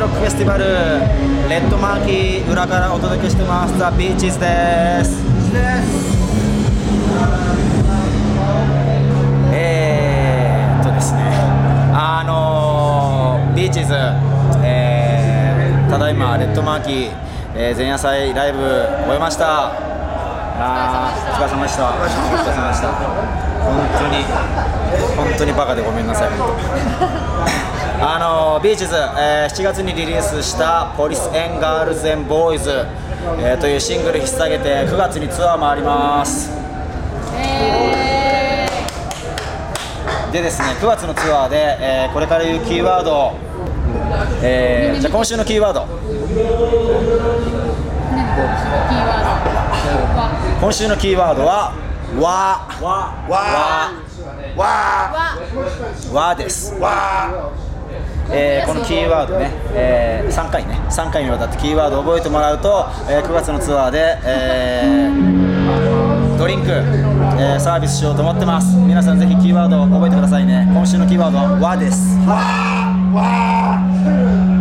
ロックフェスティバルレッドマーキー裏からお届けしてます。ザ・ビーチズです。えーっとですね。あのービーチズ、えーただいまレッドマーキー、えー前夜祭ライブ終えました。あお疲れ様でした。お疲れ様でした。本当に本当にバカでごめんなさいあのビーチズ、えー7月にリリースした「ポリス・エン・ガールズ・エン・ボーイズ」えーというシングル引っ提げて9月にツアーもあります。でですね9月のツアーで、えーこれから言うキーワードを、えーじゃあ今週のキーワード。今週のキーワードは「わ」わわ。わ。わです、わえーこのキーワードね、え3回ね3回にわたってキーワードを覚えてもらうと、えー9月のツアーで、えードリンク、えーサービスしようと思ってます。皆さんぜひキーワードを覚えてくださいね。今週のキーワードは「わ」です。わ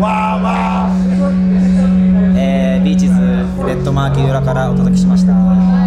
わわえービーチズレッドマーキー裏からお届けしました